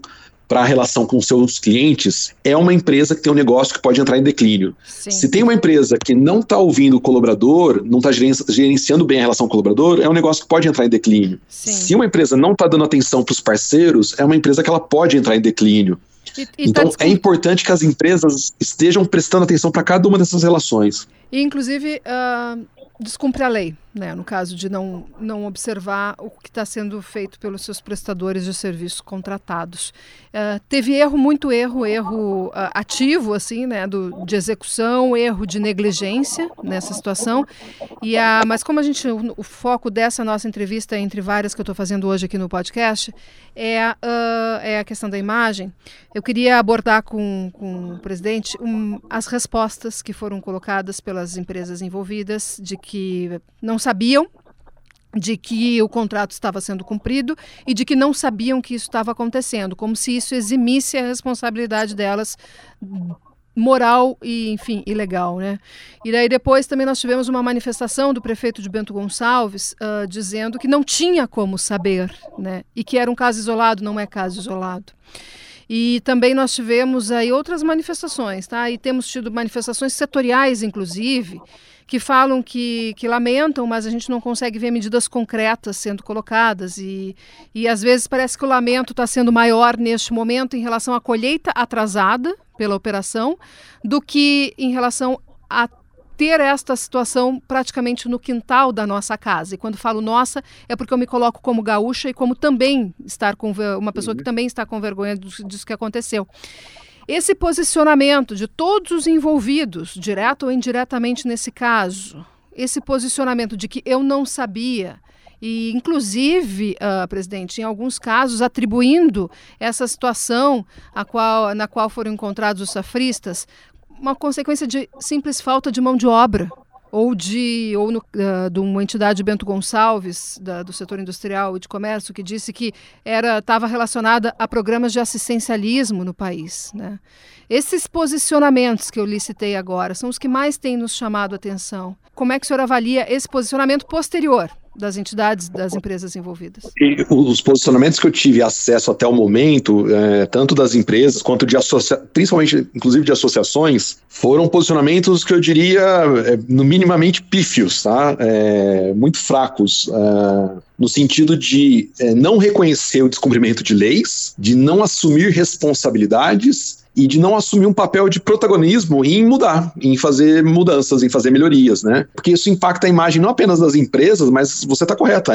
S6: para a relação com seus clientes, é uma empresa que tem um negócio que pode entrar em declínio. Sim. Se tem uma empresa que não está ouvindo o colaborador, não está gerenciando bem a relação com o colaborador, é um negócio que pode entrar em declínio. Sim. Se uma empresa não está dando atenção para os parceiros, é uma empresa que ela pode entrar em declínio. E, e então tá é importante que as empresas estejam prestando atenção para cada uma dessas relações.
S2: E, inclusive, uh, descumpre a lei, né? No caso de não, não observar o que está sendo feito pelos seus prestadores de serviços contratados. Uh, teve erro, muito erro, erro uh, ativo, assim, né? Do, de execução, erro de negligência nessa situação. E a, mas como a gente, o, o foco dessa nossa entrevista, entre várias que eu estou fazendo hoje aqui no podcast, é, uh, é a questão da imagem, eu queria abordar com, com o presidente um, as respostas que foram colocadas pelas empresas envolvidas de que não sabiam de que o contrato estava sendo cumprido e de que não sabiam que isso estava acontecendo, como se isso eximisse a responsabilidade delas moral e, enfim, ilegal, né? E daí depois também nós tivemos uma manifestação do prefeito de Bento Gonçalves uh, dizendo que não tinha como saber, né? E que era um caso isolado, não é caso isolado. E também nós tivemos aí outras manifestações, tá? E temos tido manifestações setoriais, inclusive, que falam que, que lamentam, mas a gente não consegue ver medidas concretas sendo colocadas. E, e às vezes parece que o lamento está sendo maior neste momento em relação à colheita atrasada pela operação do que em relação a ter esta situação praticamente no quintal da nossa casa. E quando falo nossa, é porque eu me coloco como gaúcha e como também estar com uma pessoa que uhum. também está com vergonha disso que aconteceu. Esse posicionamento de todos os envolvidos, direto ou indiretamente nesse caso, esse posicionamento de que eu não sabia, e inclusive, uh, presidente, em alguns casos atribuindo essa situação a qual, na qual foram encontrados os safristas, uma consequência de simples falta de mão de obra ou de ou no, uh, de uma entidade Bento Gonçalves da, do setor industrial e de comércio que disse que era estava relacionada a programas de assistencialismo no país, né? Esses posicionamentos que eu licitei agora são os que mais têm nos chamado a atenção. Como é que o senhor avalia esse posicionamento posterior das entidades, das empresas envolvidas?
S6: E os posicionamentos que eu tive acesso até o momento, é, tanto das empresas quanto de associações, principalmente, inclusive de associações, foram posicionamentos que eu diria, é, no minimamente pífios, tá? É, muito fracos. É, no sentido de é, não reconhecer o descumprimento de leis, de não assumir responsabilidades e de não assumir um papel de protagonismo em mudar, em fazer mudanças, em fazer melhorias, né? Porque isso impacta a imagem não apenas das empresas, mas você está correto,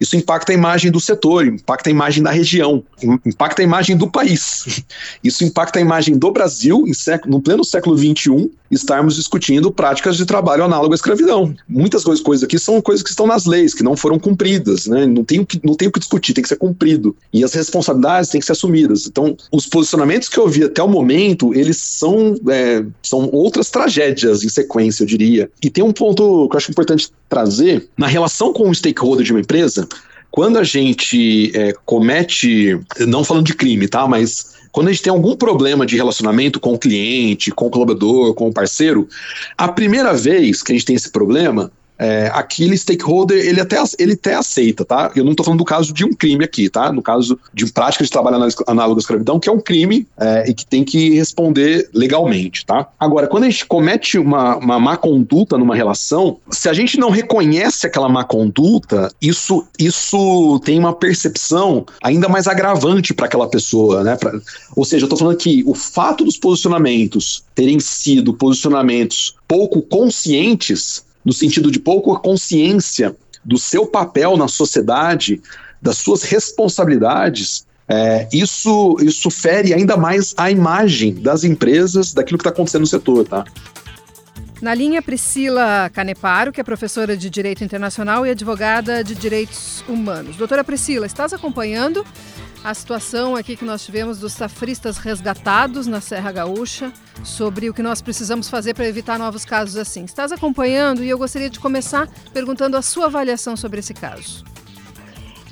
S6: isso impacta a imagem do setor, impacta a imagem da região, impacta a imagem do país. <laughs> Isso impacta a imagem do Brasil no pleno século XXI, estarmos discutindo práticas de trabalho análogo à escravidão. Muitas coisas aqui são coisas que estão nas leis, que não foram cumpridas, né? Não tem o que, não tem o que discutir, tem que ser cumprido. E as responsabilidades têm que ser assumidas. Então, os posicionamentos que eu vi até o momento, eles são, é, são outras tragédias em sequência, eu diria. E tem um ponto que eu acho importante trazer, na relação com o stakeholder de uma empresa, quando a gente é, comete, não falando de crime, tá? Mas quando a gente tem algum problema de relacionamento com o cliente, com o colaborador, com o parceiro, a primeira vez que a gente tem esse problema, é, aquele stakeholder, ele até, ele até aceita, tá? Eu não estou falando do caso de um crime aqui, tá? No caso de prática de trabalho análogo à escravidão, que é um crime é, e que tem que responder legalmente, tá? Agora, quando a gente comete uma, uma má conduta numa relação, se a gente não reconhece aquela má conduta, isso, isso tem uma percepção ainda mais agravante para aquela pessoa, né? Pra, ou seja, eu estou falando que o fato dos posicionamentos terem sido posicionamentos pouco conscientes no sentido de pouca consciência do seu papel na sociedade, das suas responsabilidades, é, isso, isso fere ainda mais a imagem das empresas daquilo que está acontecendo no setor, tá?
S2: Na linha, Priscila Caneparo, que é professora de Direito Internacional e advogada de Direitos Humanos. Doutora Priscila, estás acompanhando a situação aqui que nós tivemos dos safristas resgatados na Serra Gaúcha, sobre o que nós precisamos fazer para evitar novos casos assim. Estás acompanhando e eu gostaria de começar perguntando a sua avaliação sobre esse caso.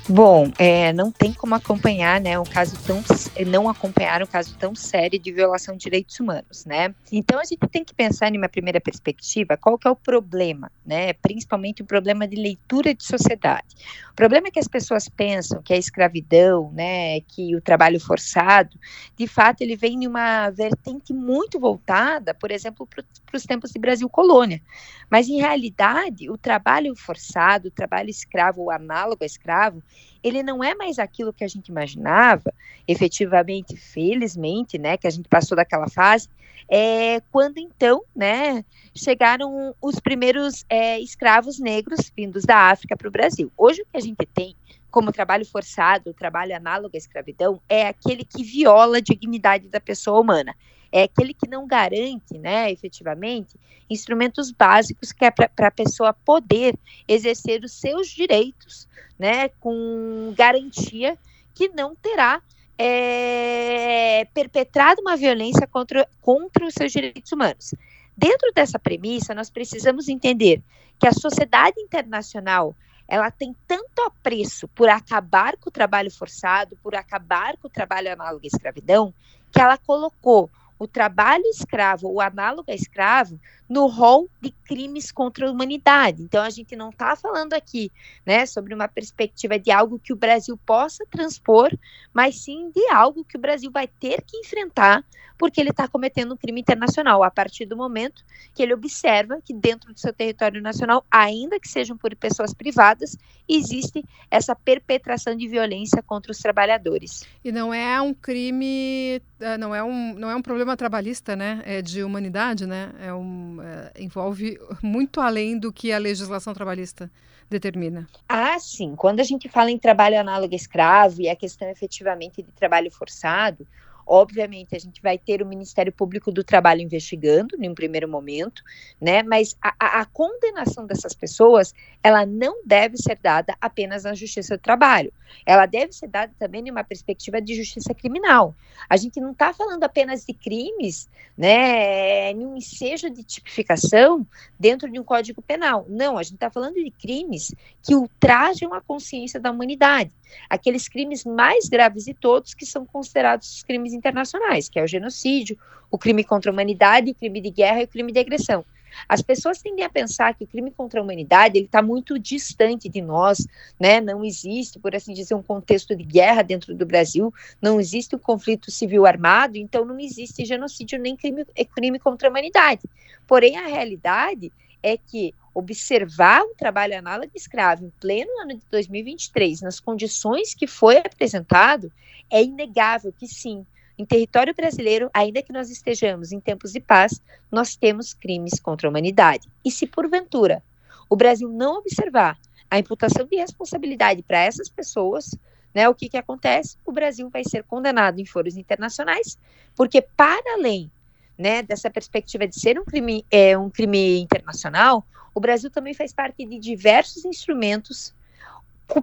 S7: Bom, é, não tem como acompanhar, né, um caso tão, não acompanhar um caso tão sério de violação de direitos humanos, né? Então a gente tem que pensar em uma primeira perspectiva, qual que é o problema, né? Principalmente o problema de leitura de sociedade. O problema é que as pessoas pensam que a escravidão, né, que o trabalho forçado, de fato ele vem em uma vertente muito voltada, por exemplo, para os tempos de Brasil colônia. Mas em realidade, o trabalho forçado, o trabalho escravo ou análogo a escravo, ele não é mais aquilo que a gente imaginava, efetivamente, felizmente, né, que a gente passou daquela fase, é, quando então, né, chegaram os primeiros é, escravos negros vindos da África para o Brasil. Hoje o que a gente tem como trabalho forçado, trabalho análogo à escravidão, é aquele que viola a dignidade da pessoa humana. É aquele que não garante, né, efetivamente, instrumentos básicos que é para a pessoa poder exercer os seus direitos, né, com garantia que não terá é, perpetrado uma violência contra, contra os seus direitos humanos. Dentro dessa premissa, nós precisamos entender que a sociedade internacional ela tem tanto apreço por acabar com o trabalho forçado, por acabar com o trabalho análogo à escravidão, que ela colocou o trabalho escravo, o análogo a escravo, no rol de crimes contra a humanidade. Então, a gente não está falando aqui né, sobre uma perspectiva de algo que o Brasil possa transpor, mas sim de algo que o Brasil vai ter que enfrentar, porque ele está cometendo um crime internacional, a partir do momento que ele observa que dentro do seu território nacional, ainda que sejam por pessoas privadas, existe essa perpetração de violência contra os trabalhadores.
S2: E não é um crime, eh, não é um, não é um problema trabalhista, né? É de humanidade, né? É um envolve muito além do que a legislação trabalhista determina.
S7: Ah, sim. Quando a gente fala em trabalho análogo escravo e a questão efetivamente de trabalho forçado, Obviamente, a gente vai ter o Ministério Público do Trabalho investigando, em um primeiro momento, né? Mas a, a, condenação dessas pessoas, ela não deve ser dada apenas na Justiça do Trabalho. Ela deve ser dada também em uma perspectiva de justiça criminal. A gente não está falando apenas de crimes, né? Em um ensejo de tipificação dentro de um código penal. Não, a gente está falando de crimes que ultrajam a consciência da humanidade. Aqueles crimes mais graves de todos que são considerados crimes internacionais, que é o genocídio, o crime contra a humanidade, o crime de guerra e o crime de agressão. As pessoas tendem a pensar que o crime contra a humanidade ele está muito distante de nós, né? Não existe, por assim dizer, um contexto de guerra dentro do Brasil, não existe um conflito civil armado, então não existe genocídio nem crime, é crime contra a humanidade. Porém, a realidade é que observar o trabalho análogo escravo em pleno ano de 2023, nas condições que foi apresentado, é inegável que sim, em território brasileiro, ainda que nós estejamos em tempos de paz, nós temos crimes contra a humanidade. E se porventura o Brasil não observar a imputação de responsabilidade para essas pessoas, né, o que, que acontece? O Brasil vai ser condenado em foros internacionais, porque para além né, dessa perspectiva de ser um crime, é, um crime internacional, o Brasil também faz parte de diversos instrumentos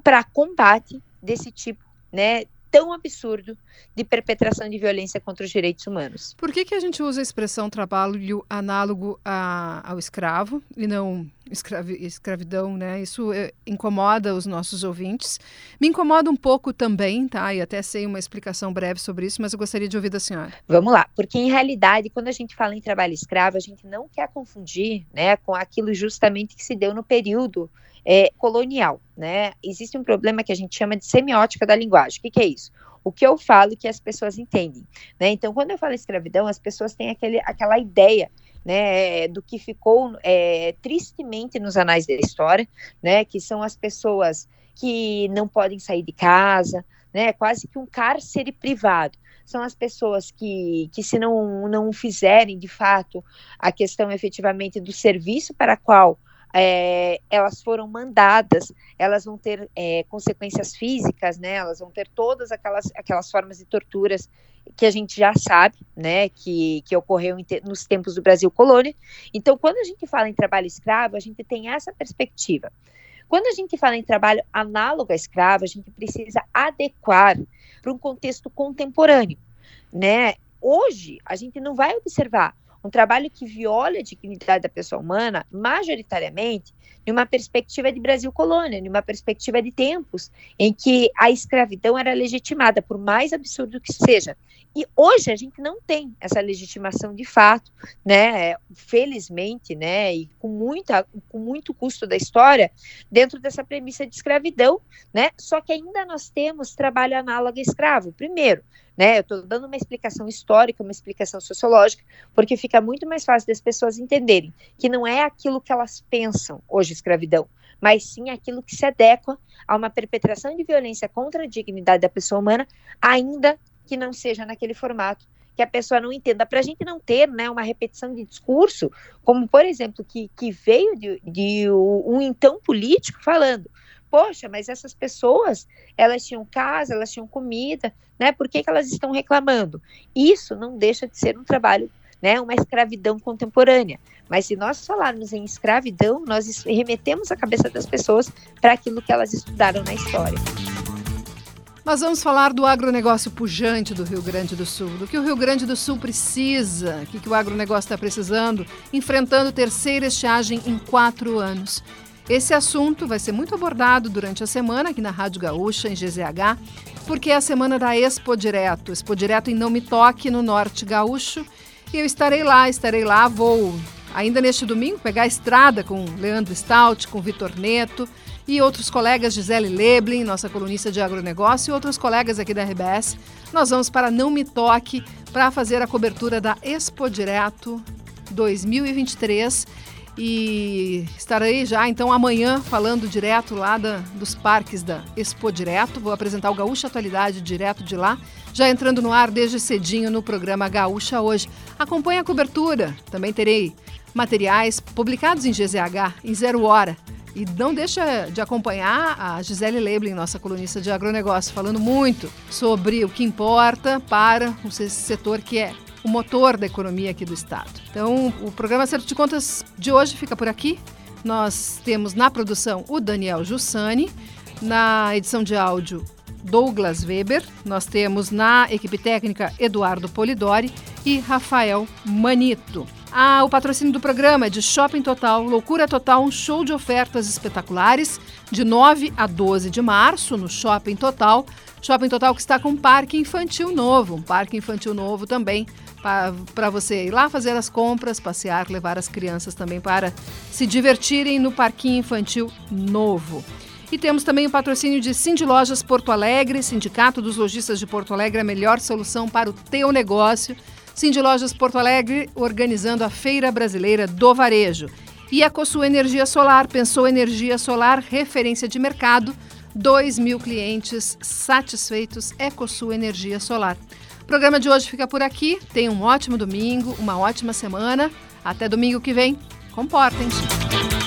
S7: para combate desse tipo né, tão absurdo de perpetração de violência contra os direitos humanos.
S2: Por que, que a gente usa a expressão trabalho análogo a, ao escravo e não escravi, escravidão, né? Isso é, incomoda os nossos ouvintes. Me incomoda um pouco também, tá? E até sei uma explicação breve sobre isso, mas eu gostaria de ouvir da senhora.
S7: Vamos lá, porque em realidade, quando a gente fala em trabalho escravo, a gente não quer confundir, né, com aquilo justamente que se deu no período é, colonial, né? Existe um problema que a gente chama de semiótica da linguagem. O que, que é isso? O que eu falo que as pessoas entendem, né? Então, quando eu falo escravidão, as pessoas têm aquele, aquela ideia né, do que ficou é, tristemente nos anais da história, né, que são as pessoas que não podem sair de casa, né, quase que um cárcere privado. São as pessoas que, que se não, não fizerem, de fato, a questão efetivamente do serviço para qual é, elas foram mandadas, elas vão ter é, consequências físicas, né? Elas vão ter todas aquelas, aquelas formas de torturas que a gente já sabe, né? Que, que ocorreu te, nos tempos do Brasil colônia. Então, quando a gente fala em trabalho escravo, a gente tem essa perspectiva. Quando a gente fala em trabalho análogo a escravo, a gente precisa adequar para um contexto contemporâneo, né? Hoje, a gente não vai observar um trabalho que viola a dignidade da pessoa humana, majoritariamente, numa perspectiva de Brasil colônia, numa perspectiva de tempos em que a escravidão era legitimada, por mais absurdo que seja. E hoje a gente não tem essa legitimação de fato, né? Felizmente, né? E com, muita, com muito custo da história, dentro dessa premissa de escravidão, né? Só que ainda nós temos trabalho análogo a escravo. Primeiro, né? Eu estou dando uma explicação histórica, uma explicação sociológica, porque fica muito mais fácil das pessoas entenderem que não é aquilo que elas pensam hoje escravidão, mas sim aquilo que se adequa a uma perpetração de violência contra a dignidade da pessoa humana, ainda que não seja naquele formato que a pessoa não entenda, para a gente não ter né, uma repetição de discurso, como, por exemplo, que, que veio de, de um então político falando poxa, mas essas pessoas, elas tinham casa, elas tinham comida, né? Por que, que elas estão reclamando? Isso não deixa de ser um trabalho, né? Uma escravidão contemporânea. Mas se nós falarmos em escravidão, nós remetemos a cabeça das pessoas para aquilo que elas estudaram na história.
S2: Nós vamos falar do agronegócio pujante do Rio Grande do Sul, do que o Rio Grande do Sul precisa, o que, que o agronegócio está precisando, enfrentando terceira estiagem em quatro anos. Esse assunto vai ser muito abordado durante a semana aqui na Rádio Gaúcha, em GZH, porque é a semana da Expo Direto, Expo Direto em Não Me Toque, no Norte Gaúcho. E eu estarei lá, estarei lá, vou ainda neste domingo pegar a estrada com Leandro Stout, com Vitor Neto e outros colegas, Gisele Leblin, nossa colunista de agronegócio, e outros colegas aqui da RBS. Nós vamos para Não Me Toque para fazer a cobertura da Expo Direto 2023 e estarei já então amanhã falando direto lá da, dos parques da Expo Direto. Vou apresentar o Gaúcha Atualidade direto de lá, já entrando no ar desde cedinho no programa Gaúcha hoje. Acompanhe a cobertura. Também terei materiais publicados em GZH em zero hora. E não deixa de acompanhar a Gisele Leblin, nossa colunista de agronegócio, falando muito sobre o que importa para o setor que é o motor da economia aqui do estado. Então, o programa Acerto de Contas de hoje fica por aqui. Nós temos na produção o Daniel Jussani, na edição de áudio Douglas Weber, nós temos na equipe técnica Eduardo Polidori e Rafael Manito. Ah, o patrocínio do programa é de Shopping Total, Loucura Total, um show de ofertas espetaculares de 9 a 12 de março no Shopping Total. Shopping Total que está com um parque infantil novo, um parque infantil novo também para você ir lá fazer as compras, passear, levar as crianças também para se divertirem no parquinho infantil novo. E temos também o patrocínio de Cindy Lojas Porto Alegre, Sindicato dos Lojistas de Porto Alegre, a melhor solução para o teu negócio. Cindy Lojas Porto Alegre organizando a Feira Brasileira do Varejo. E a Energia Solar, pensou energia solar, referência de mercado, 2 mil clientes satisfeitos, Ecosul Energia Solar. O programa de hoje fica por aqui. Tenha um ótimo domingo, uma ótima semana. Até domingo que vem. Comportem-se.